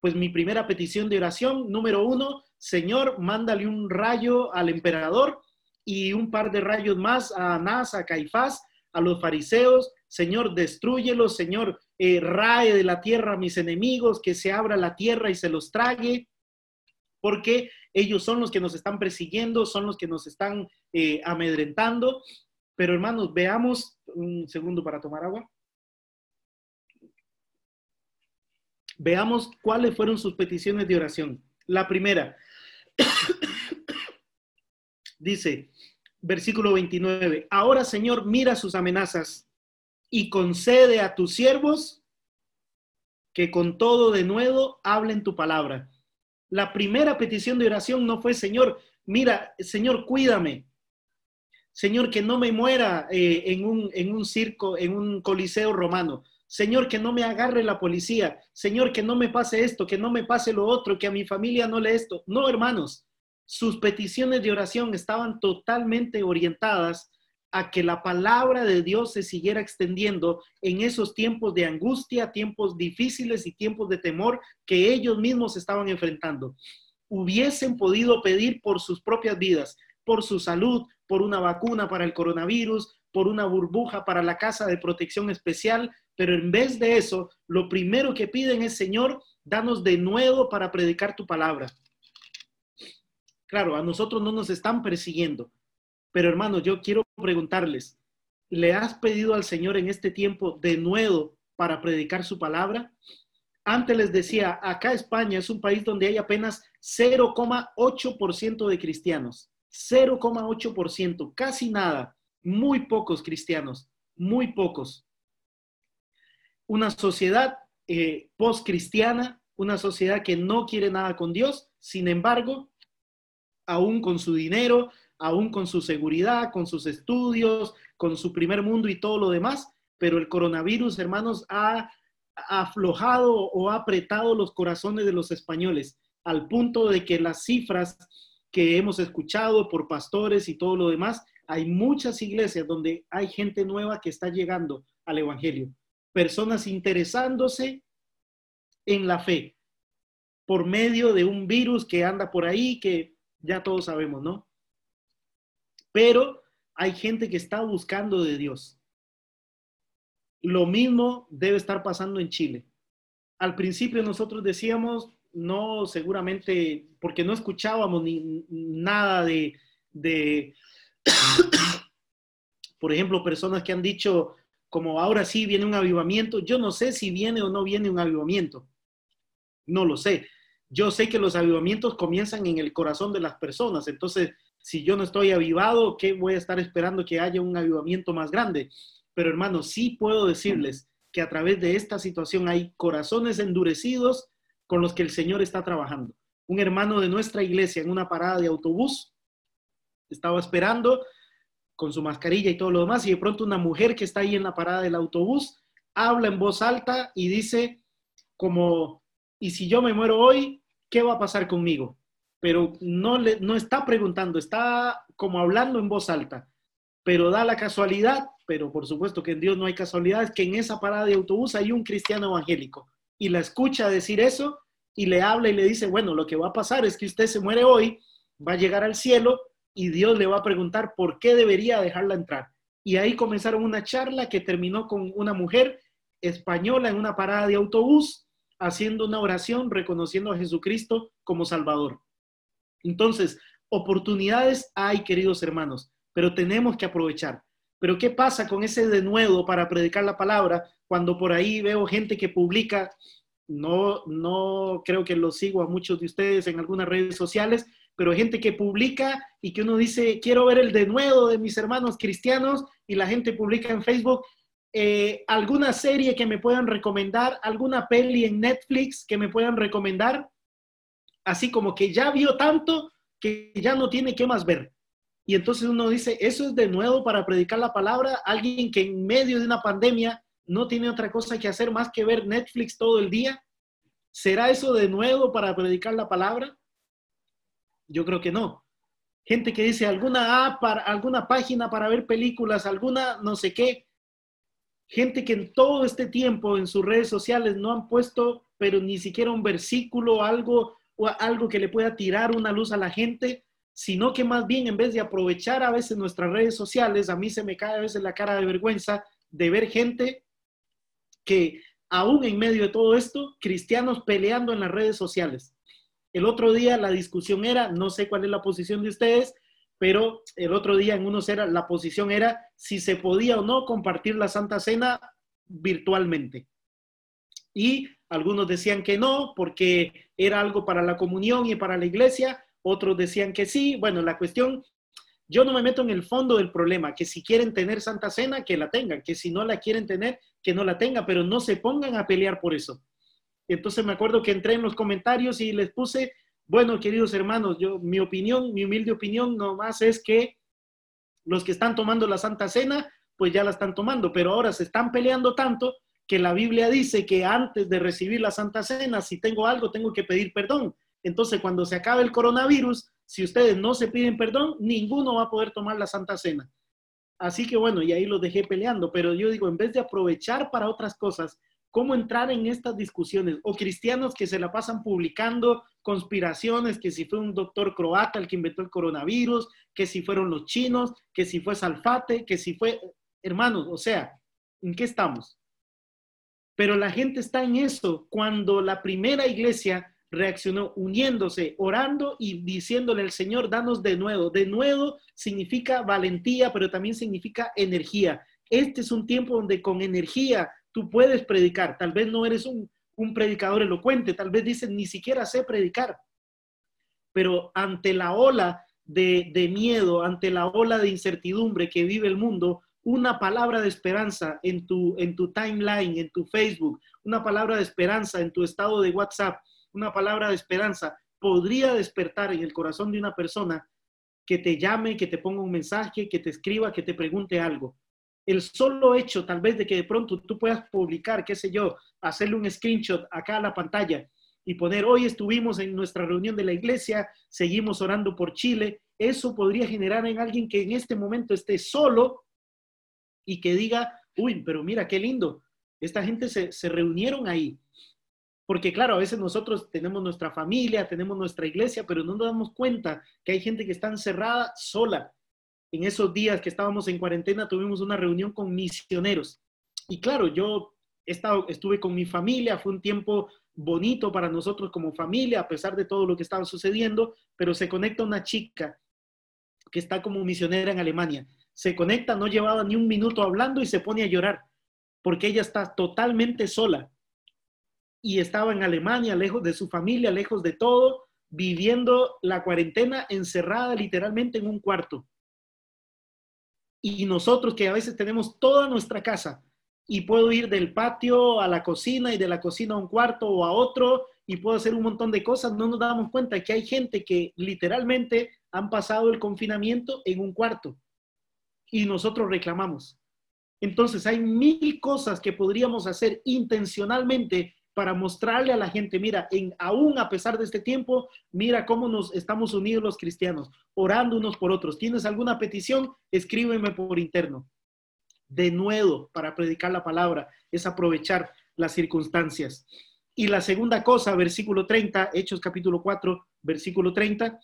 pues mi primera petición de oración, número uno, Señor, mándale un rayo al emperador y un par de rayos más a Anás, a Caifás, a los fariseos, Señor, destruyelos, Señor, eh, rae de la tierra a mis enemigos, que se abra la tierra y se los trague, porque ellos son los que nos están persiguiendo, son los que nos están eh, amedrentando. Pero hermanos, veamos un segundo para tomar agua. Veamos cuáles fueron sus peticiones de oración. La primera, dice, versículo 29, ahora Señor, mira sus amenazas y concede a tus siervos que con todo de nuevo hablen tu palabra. La primera petición de oración no fue, Señor, mira, Señor, cuídame, Señor, que no me muera eh, en, un, en un circo, en un coliseo romano. Señor, que no me agarre la policía. Señor, que no me pase esto, que no me pase lo otro, que a mi familia no le esto. No, hermanos, sus peticiones de oración estaban totalmente orientadas a que la palabra de Dios se siguiera extendiendo en esos tiempos de angustia, tiempos difíciles y tiempos de temor que ellos mismos estaban enfrentando. Hubiesen podido pedir por sus propias vidas, por su salud, por una vacuna para el coronavirus, por una burbuja para la casa de protección especial, pero en vez de eso, lo primero que piden es, Señor, danos de nuevo para predicar tu palabra. Claro, a nosotros no nos están persiguiendo, pero hermanos, yo quiero preguntarles, ¿le has pedido al Señor en este tiempo de nuevo para predicar su palabra? Antes les decía, acá España es un país donde hay apenas 0,8% de cristianos. 0,8%, casi nada, muy pocos cristianos, muy pocos. Una sociedad eh, post-cristiana, una sociedad que no quiere nada con Dios, sin embargo, aún con su dinero, aún con su seguridad, con sus estudios, con su primer mundo y todo lo demás, pero el coronavirus, hermanos, ha aflojado o ha apretado los corazones de los españoles al punto de que las cifras que hemos escuchado por pastores y todo lo demás, hay muchas iglesias donde hay gente nueva que está llegando al Evangelio, personas interesándose en la fe por medio de un virus que anda por ahí, que ya todos sabemos, ¿no? Pero hay gente que está buscando de Dios. Lo mismo debe estar pasando en Chile. Al principio nosotros decíamos, no seguramente, porque no escuchábamos ni nada de, Por ejemplo, personas que han dicho, como ahora sí viene un avivamiento, yo no sé si viene o no viene un avivamiento. No lo sé. Yo sé que los avivamientos comienzan en el corazón de las personas. Entonces, si yo no estoy avivado, ¿qué voy a estar esperando que haya un avivamiento más grande? Pero hermanos, sí puedo decirles que a través de esta situación hay corazones endurecidos con los que el Señor está trabajando. Un hermano de nuestra iglesia en una parada de autobús estaba esperando con su mascarilla y todo lo demás y de pronto una mujer que está ahí en la parada del autobús habla en voz alta y dice como, ¿y si yo me muero hoy, qué va a pasar conmigo? Pero no, le, no está preguntando, está como hablando en voz alta. Pero da la casualidad, pero por supuesto que en Dios no hay casualidades, que en esa parada de autobús hay un cristiano evangélico y la escucha decir eso y le habla y le dice, bueno, lo que va a pasar es que usted se muere hoy, va a llegar al cielo y Dios le va a preguntar por qué debería dejarla entrar. Y ahí comenzaron una charla que terminó con una mujer española en una parada de autobús haciendo una oración reconociendo a Jesucristo como Salvador. Entonces, oportunidades hay, queridos hermanos, pero tenemos que aprovechar. Pero ¿qué pasa con ese denuedo para predicar la palabra cuando por ahí veo gente que publica, no, no creo que lo sigo a muchos de ustedes en algunas redes sociales, pero gente que publica y que uno dice, quiero ver el denuedo de mis hermanos cristianos y la gente publica en Facebook eh, alguna serie que me puedan recomendar, alguna peli en Netflix que me puedan recomendar, así como que ya vio tanto que ya no tiene qué más ver. Y entonces uno dice, eso es de nuevo para predicar la palabra, alguien que en medio de una pandemia no tiene otra cosa que hacer más que ver Netflix todo el día. ¿Será eso de nuevo para predicar la palabra? Yo creo que no. Gente que dice alguna app, para, alguna página para ver películas, alguna no sé qué. Gente que en todo este tiempo en sus redes sociales no han puesto, pero ni siquiera un versículo, algo o algo que le pueda tirar una luz a la gente, sino que más bien en vez de aprovechar a veces nuestras redes sociales, a mí se me cae a veces la cara de vergüenza de ver gente que aún en medio de todo esto, cristianos peleando en las redes sociales. El otro día la discusión era, no sé cuál es la posición de ustedes, pero el otro día en unos era, la posición era si se podía o no compartir la Santa Cena virtualmente. Y algunos decían que no, porque era algo para la comunión y para la iglesia, otros decían que sí. Bueno, la cuestión, yo no me meto en el fondo del problema, que si quieren tener Santa Cena, que la tengan, que si no la quieren tener, que no la tenga, pero no se pongan a pelear por eso. Entonces me acuerdo que entré en los comentarios y les puse, bueno, queridos hermanos, yo mi opinión, mi humilde opinión nomás es que los que están tomando la Santa Cena, pues ya la están tomando, pero ahora se están peleando tanto que la Biblia dice que antes de recibir la Santa Cena, si tengo algo, tengo que pedir perdón. Entonces, cuando se acabe el coronavirus, si ustedes no se piden perdón, ninguno va a poder tomar la Santa Cena. Así que bueno, y ahí los dejé peleando, pero yo digo, en vez de aprovechar para otras cosas, ¿cómo entrar en estas discusiones? O cristianos que se la pasan publicando conspiraciones, que si fue un doctor croata el que inventó el coronavirus, que si fueron los chinos, que si fue Salfate, que si fue, hermanos, o sea, ¿en qué estamos? Pero la gente está en eso cuando la primera iglesia reaccionó uniéndose, orando y diciéndole al Señor, danos de nuevo. De nuevo significa valentía, pero también significa energía. Este es un tiempo donde con energía tú puedes predicar. Tal vez no eres un, predicador elocuente, tal vez dices, ni siquiera sé predicar. Pero ante la ola de, de miedo, ante la ola de incertidumbre que vive el mundo, una palabra de esperanza en tu, en tu timeline, en tu Facebook, una palabra de esperanza en tu estado de WhatsApp, una palabra de esperanza podría despertar en el corazón de una persona que te llame, que te ponga un mensaje, que te escriba, que te pregunte algo. El solo hecho tal vez de que de pronto tú puedas publicar, qué sé yo, hacerle un screenshot acá a la pantalla y poner, hoy estuvimos en nuestra reunión de la iglesia, seguimos orando por Chile, eso podría generar en alguien que en este momento esté solo y que diga, uy, pero mira, qué lindo, esta gente se, se reunieron ahí, porque claro, a veces nosotros tenemos nuestra familia, tenemos nuestra iglesia, pero no nos damos cuenta que hay gente que está encerrada sola. En esos días que estábamos en cuarentena tuvimos una reunión con misioneros. Y claro, yo he estado, estuve con mi familia, fue un tiempo bonito para nosotros como familia, a pesar de todo lo que estaba sucediendo, pero se conecta una chica que está como misionera en Alemania. se conecta, no llevaba ni un minuto hablando y se pone a llorar, porque ella está totalmente sola y estaba en Alemania, lejos de su familia, lejos de todo, viviendo la cuarentena encerrada literalmente en un cuarto. Y nosotros que a veces tenemos toda nuestra casa y puedo ir del patio a la cocina y de la cocina a un cuarto o a otro y puedo hacer un montón de cosas, no nos damos cuenta que hay gente que literalmente han pasado el confinamiento en un cuarto y nosotros reclamamos. Entonces hay mil cosas que podríamos hacer intencionalmente para mostrarle a la gente, mira, en, aún a pesar de este tiempo, mira cómo nos estamos unidos los cristianos, orando unos por otros. ¿Tienes alguna petición? Escríbeme por interno. De nuevo, para predicar la palabra, es aprovechar las circunstancias. Y la segunda cosa, versículo 30, Hechos capítulo 4, versículo 30,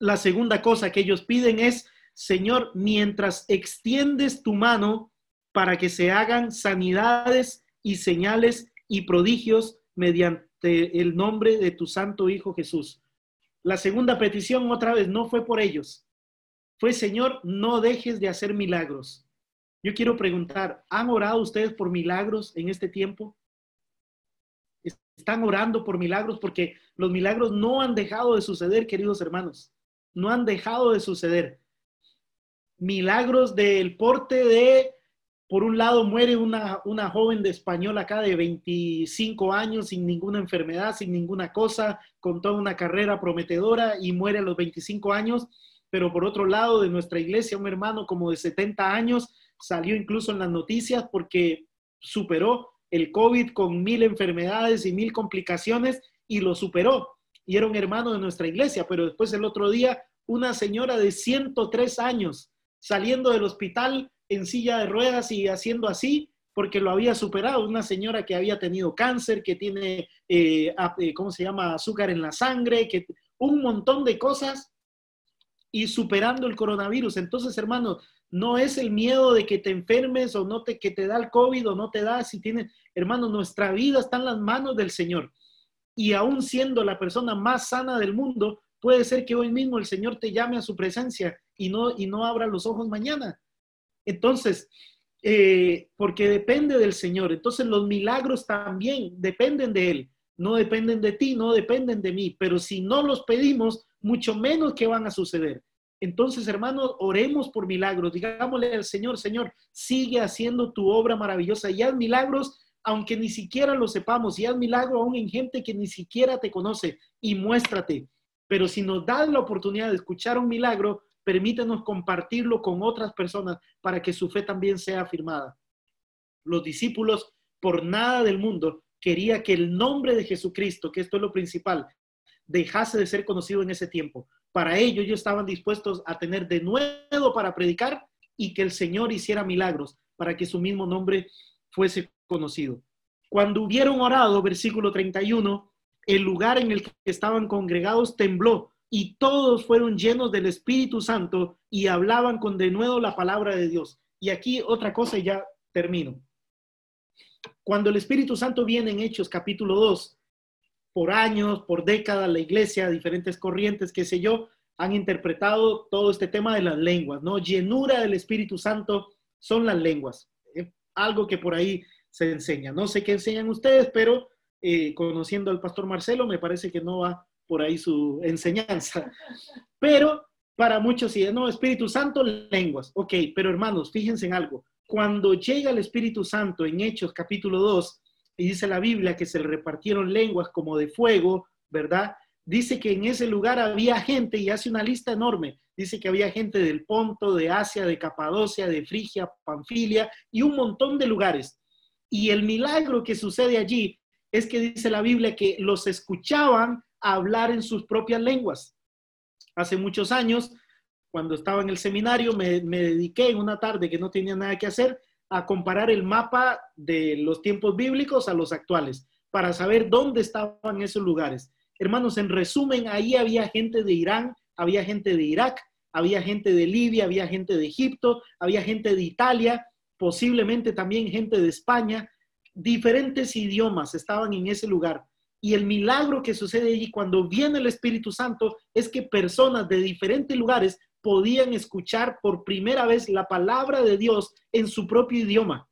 la segunda cosa que ellos piden es Señor, mientras extiendes tu mano para que se hagan sanidades y señales y prodigios mediante el nombre de tu santo Hijo Jesús. La segunda petición otra vez no fue por ellos. Fue, Señor, no dejes de hacer milagros. Yo quiero preguntar, ¿han orado ustedes por milagros en este tiempo? Están orando por milagros porque los milagros no han dejado de suceder, queridos hermanos. No han dejado de suceder milagros del porte de, por un lado, muere una, una joven de español acá de 25 años sin ninguna enfermedad, sin ninguna cosa, con toda una carrera prometedora y muere a los 25 años. Pero por otro lado, de nuestra iglesia, un hermano como de 70 años salió incluso en las noticias porque superó el COVID con mil enfermedades y mil complicaciones y lo superó. Y era un hermano de nuestra iglesia, pero después el otro día una señora de 103 años saliendo del hospital en silla de ruedas y haciendo así porque lo había superado. Una señora que había tenido cáncer, que tiene, eh, eh, ¿cómo se llama?, azúcar en la sangre, que un montón de cosas y superando el coronavirus. Entonces, hermano, no es el miedo de que te enfermes o no te, que te da el COVID o no te da, si tienes, hermano, nuestra vida está en las manos del Señor. Y aún siendo la persona más sana del mundo, puede ser que hoy mismo el Señor te llame a su presencia y no, y no abra los ojos mañana. Entonces, eh, porque depende del Señor. Entonces los milagros también dependen de Él. No dependen de ti, no dependen de mí. Pero si no los pedimos, mucho menos que van a suceder. Entonces, hermanos, oremos por milagros. Digámosle al Señor, Señor, sigue haciendo tu obra maravillosa y haz milagros, aunque ni siquiera lo sepamos, y haz milagro aún en gente que ni siquiera te conoce y muéstrate. Pero si nos das la oportunidad de escuchar un milagro, permítenos compartirlo con otras personas para que su fe también sea afirmada. Los discípulos, por nada del mundo, quería que el nombre de Jesucristo, que esto es lo principal, dejase de ser conocido en ese tiempo. Para ello, ellos estaban dispuestos a tener de nuevo para predicar y que el Señor hiciera milagros para que su mismo nombre fuese conocido. Cuando hubieron orado, versículo 31, el lugar en el que estaban congregados tembló y todos fueron llenos del Espíritu Santo y hablaban con de nuevo la palabra de Dios. Y aquí otra cosa y ya termino. Cuando el Espíritu Santo viene en Hechos capítulo 2, por años, por décadas, la iglesia, diferentes corrientes, qué sé yo, han interpretado todo este tema de las lenguas, ¿no? Llenura del Espíritu Santo son las lenguas. algo que por ahí se enseña. No sé qué enseñan ustedes, pero eh, conociendo al pastor Marcelo, me parece que no va por ahí su enseñanza. Pero para muchos, si no, Espíritu Santo, lenguas. Ok, pero hermanos, fíjense en algo. Cuando llega el Espíritu Santo en Hechos capítulo 2, y dice la Biblia que se le repartieron lenguas como de fuego, ¿verdad? Dice que en ese lugar había gente y hace una lista enorme. Dice que había gente del Ponto, de Asia, de Capadocia, de Frigia, Panfilia y un montón de lugares. Y el milagro que sucede allí es que dice la Biblia que los escuchaban hablar en sus propias lenguas. Hace muchos años, cuando estaba en el seminario, me, dediqué en una tarde que no tenía nada que hacer a comparar el mapa de los tiempos bíblicos a los actuales, para saber dónde estaban esos lugares. Hermanos, en resumen, ahí había gente de Irán, había gente de Irak, había gente de Libia, había gente de Egipto, había gente de Italia, posiblemente también gente de España, diferentes idiomas estaban en ese lugar. Y el milagro que sucede allí cuando viene el Espíritu Santo es que personas de diferentes lugares podían escuchar por primera vez la palabra de Dios en su propio idioma.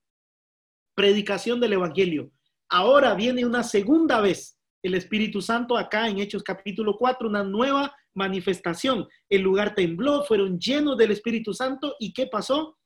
Predicación del Evangelio. Ahora viene una segunda vez el Espíritu Santo acá en Hechos capítulo 4, una nueva manifestación. El lugar tembló, fueron llenos del Espíritu Santo y ¿qué pasó?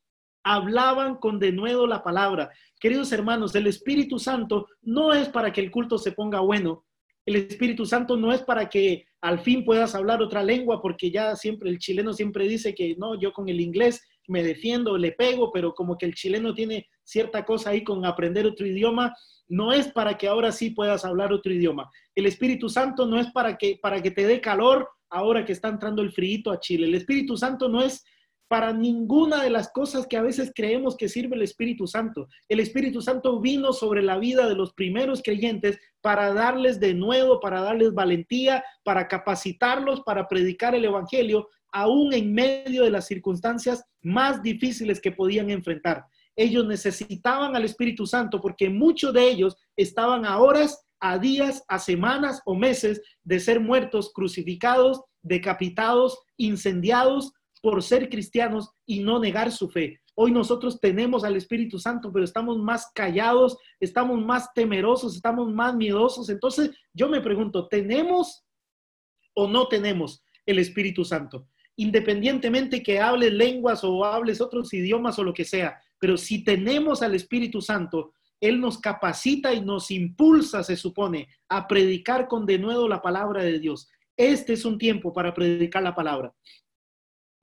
Hablaban con denuedo la palabra. Queridos hermanos, el Espíritu Santo no es para que el culto se ponga bueno. El Espíritu Santo no es para que al fin puedas hablar otra lengua, porque ya siempre el chileno siempre dice que no, yo con el inglés me defiendo, le pego, pero como que el chileno tiene cierta cosa ahí con aprender otro idioma, no es para que ahora sí puedas hablar otro idioma. El Espíritu Santo no es para que, para que te dé calor ahora que está entrando el frío a Chile. El Espíritu Santo no es para ninguna de las cosas que a veces creemos que sirve el Espíritu Santo. El Espíritu Santo vino sobre la vida de los primeros creyentes para darles de nuevo, para darles valentía, para capacitarlos, para predicar el Evangelio, aún en medio de las circunstancias más difíciles que podían enfrentar ellos necesitaban al Espíritu Santo porque muchos de ellos estaban a horas, a días, a semanas o meses de ser muertos, crucificados, decapitados, incendiados por ser cristianos y no negar su fe. Hoy nosotros tenemos al Espíritu Santo, pero estamos más callados, estamos más temerosos, estamos más miedosos. Entonces yo me pregunto, ¿tenemos o no tenemos el Espíritu Santo? Independientemente que hables lenguas o hables otros idiomas o lo que sea, pero si tenemos al Espíritu Santo, Él nos capacita y nos impulsa, se supone, a predicar con denuedo la palabra de Dios. Este es un tiempo para predicar la palabra.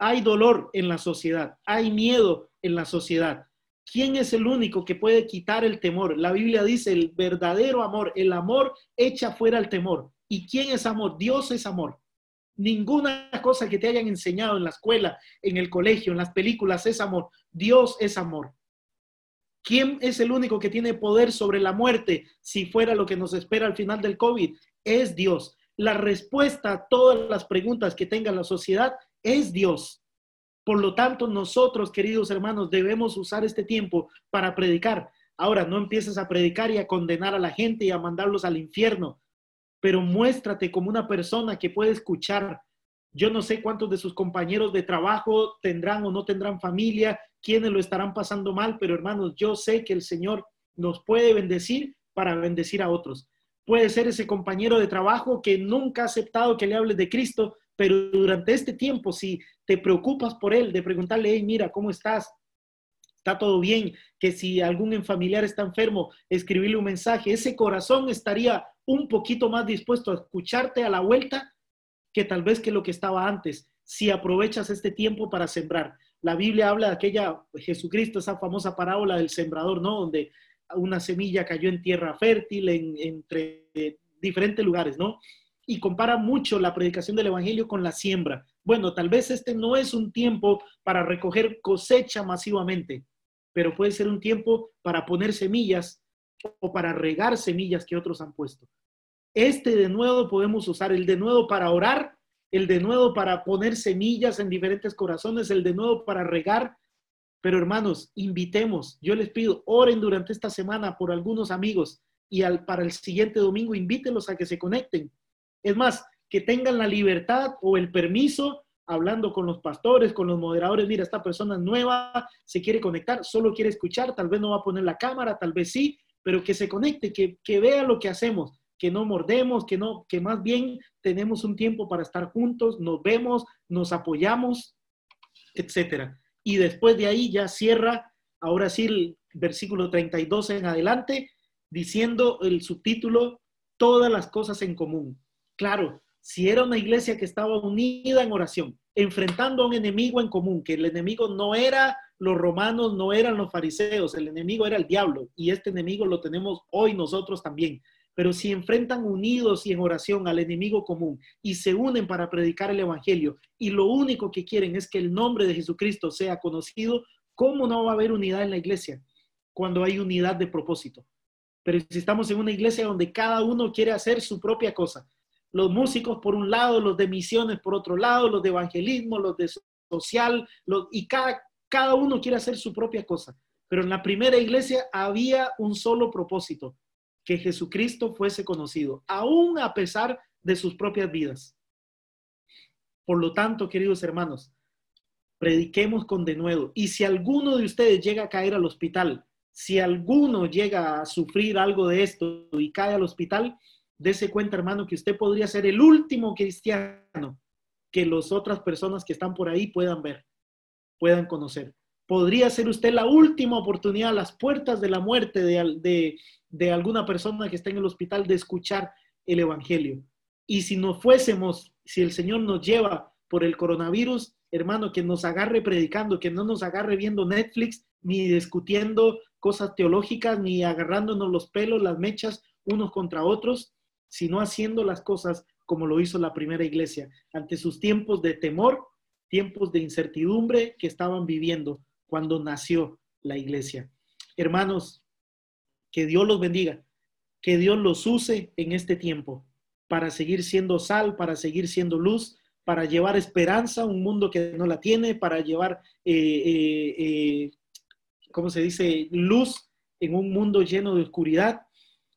Hay dolor en la sociedad, hay miedo en la sociedad. ¿Quién es el único que puede quitar el temor? La Biblia dice el verdadero amor, el amor echa fuera el temor. ¿Y quién es amor? Dios es amor. Ninguna cosa que te hayan enseñado en la escuela, en el colegio, en las películas es amor. Dios es amor. ¿Quién es el único que tiene poder sobre la muerte si fuera lo que nos espera al final del COVID? Es Dios. La respuesta a todas las preguntas que tenga la sociedad es Dios. Por lo tanto, nosotros, queridos hermanos, debemos usar este tiempo para predicar. Ahora, no empieces a predicar y a condenar a la gente y a mandarlos al infierno pero muéstrate como una persona que puede escuchar. Yo no sé cuántos de sus compañeros de trabajo tendrán o no tendrán familia, quiénes lo estarán pasando mal, pero hermanos, yo sé que el Señor nos puede bendecir para bendecir a otros. Puede ser ese compañero de trabajo que nunca ha aceptado que le hables de Cristo, pero durante este tiempo, si te preocupas por él, de preguntarle, hey, mira, ¿cómo estás? ¿Está todo bien? Que si algún familiar está enfermo, escribirle un mensaje, ese corazón estaría un poquito más dispuesto a escucharte a la vuelta que tal vez que lo que estaba antes, si aprovechas este tiempo para sembrar. La Biblia habla de aquella, Jesucristo, esa famosa parábola del sembrador, ¿no? Donde una semilla cayó en tierra fértil, en, entre diferentes lugares, ¿no? Y compara mucho la predicación del Evangelio con la siembra. Bueno, tal vez este no es un tiempo para recoger cosecha masivamente, pero puede ser un tiempo para poner semillas o para regar semillas que otros han puesto. Este de nuevo podemos usar el de nuevo para orar, el de nuevo para poner semillas en diferentes corazones, el de nuevo para regar. Pero hermanos, invitemos, yo les pido, oren durante esta semana por algunos amigos y al, para el siguiente domingo invítenlos a que se conecten. Es más, que tengan la libertad o el permiso hablando con los pastores, con los moderadores, mira, esta persona nueva, se quiere conectar, solo quiere escuchar, tal vez no va a poner la cámara, tal vez sí, pero que se conecte, que, que vea lo que hacemos, que no mordemos, que no, que más bien tenemos un tiempo para estar juntos, nos vemos, nos apoyamos, etcétera. Y después de ahí ya cierra, ahora sí, el versículo 32 en adelante, diciendo el subtítulo, todas las cosas en común. Claro, si era una iglesia que estaba unida en oración, enfrentando a un enemigo en común, que el enemigo no era los romanos no eran los fariseos, el enemigo era el diablo y este enemigo lo tenemos hoy nosotros también. Pero si enfrentan unidos y en oración al enemigo común y se unen para predicar el Evangelio y lo único que quieren es que el nombre de Jesucristo sea conocido, ¿cómo no va a haber unidad en la iglesia cuando hay unidad de propósito? Pero si estamos en una iglesia donde cada uno quiere hacer su propia cosa, los músicos por un lado, los de misiones por otro lado, los de evangelismo, los de social, y cada, cada uno quiere hacer su propia cosa. Pero en la primera iglesia había un solo propósito, que Jesucristo fuese conocido, aún a pesar de sus propias vidas. Por lo tanto, queridos hermanos, prediquemos con denuedo. Y si alguno de ustedes llega a caer al hospital, si alguno llega a sufrir algo de esto y cae al hospital, dése cuenta, hermano, que usted podría ser el último cristiano que las otras personas que están por ahí puedan ver, puedan conocer. Podría ser usted la última oportunidad las puertas de la muerte de, de, de alguna persona que está en el hospital de escuchar el Evangelio. Y si no fuésemos, si el Señor nos lleva por el coronavirus, hermano, que nos agarre predicando, que no nos agarre viendo Netflix, ni discutiendo cosas teológicas, ni agarrándonos los pelos, las mechas unos contra otros, sino haciendo las cosas como lo hizo la primera iglesia, ante sus tiempos de temor, tiempos de incertidumbre que estaban viviendo cuando nació la iglesia. Hermanos, que Dios los bendiga, que Dios los use en este tiempo para seguir siendo sal, para seguir siendo luz, para llevar esperanza a un mundo que no la tiene, para llevar, eh, eh, eh, ¿cómo se dice?, luz en un mundo lleno de oscuridad.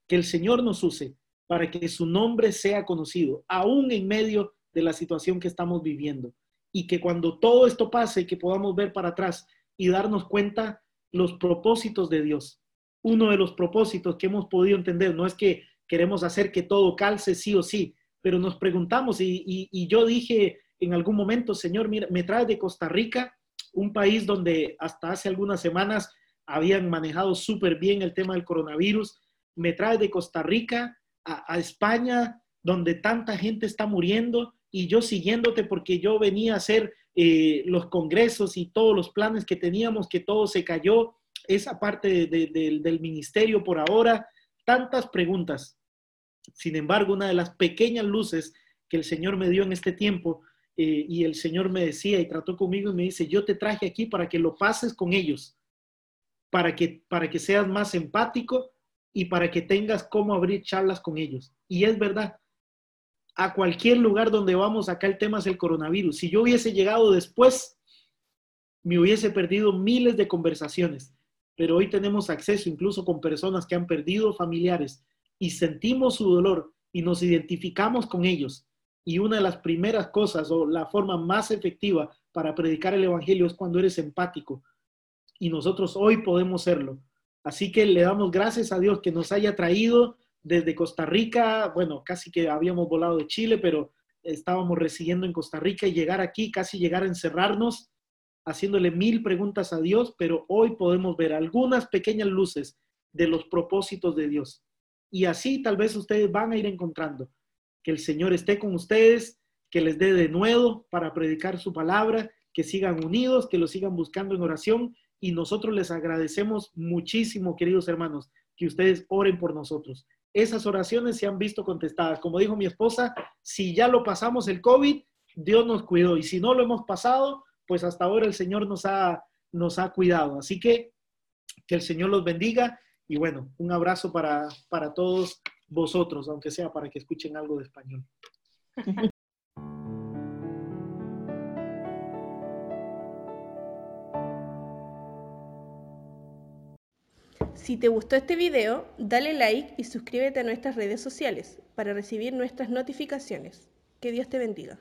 Que el Señor nos use para que su nombre sea conocido, aún en medio de la situación que estamos viviendo. Y que cuando todo esto pase, que podamos ver para atrás y darnos cuenta los propósitos de Dios. Uno de los propósitos que hemos podido entender no es que queremos hacer que todo calce sí o sí, pero nos preguntamos, y, yo dije en algún momento, Señor, mira, me trae de Costa Rica, un país donde hasta hace algunas semanas habían manejado súper bien el tema del coronavirus, me trae de Costa Rica a, España, donde tanta gente está muriendo, y yo siguiéndote porque yo venía a hacer eh, los congresos y todos los planes que teníamos, que todo se cayó, esa parte del ministerio por ahora, tantas preguntas. Sin embargo, una de las pequeñas luces que el Señor me dio en este tiempo, eh, y el Señor me decía y trató conmigo y me dice, yo te traje aquí para que lo pases con ellos, para que, para que seas más empático y para que tengas cómo abrir charlas con ellos. Y es verdad, a cualquier lugar donde vamos, acá el tema es el coronavirus. Si yo hubiese llegado después, me hubiese perdido miles de conversaciones, pero hoy tenemos acceso incluso con personas que han perdido familiares, y sentimos su dolor y nos identificamos con ellos. Y una de las primeras cosas o la forma más efectiva para predicar el Evangelio es cuando eres empático. Y nosotros hoy podemos serlo. Así que le damos gracias a Dios que nos haya traído desde Costa Rica, bueno, casi que habíamos volado de Chile, pero estábamos residiendo en Costa Rica y llegar aquí, casi llegar a encerrarnos, haciéndole mil preguntas a Dios, pero hoy podemos ver algunas pequeñas luces de los propósitos de Dios. Y así tal vez ustedes van a ir encontrando que el Señor esté con ustedes, que les dé de nuevo para predicar su palabra, que sigan unidos, que lo sigan buscando en oración. Y nosotros les agradecemos muchísimo, queridos hermanos, que ustedes oren por nosotros. Esas oraciones se han visto contestadas. Como dijo mi esposa, si ya lo pasamos el COVID, Dios nos cuidó. Y si no lo hemos pasado, pues hasta ahora el Señor nos ha, nos ha cuidado. Así que que el Señor los bendiga y bueno, un abrazo para, para todos vosotros, aunque sea para que escuchen algo de español. Si te gustó este video, dale like y suscríbete a nuestras redes sociales para recibir nuestras notificaciones. Que Dios te bendiga.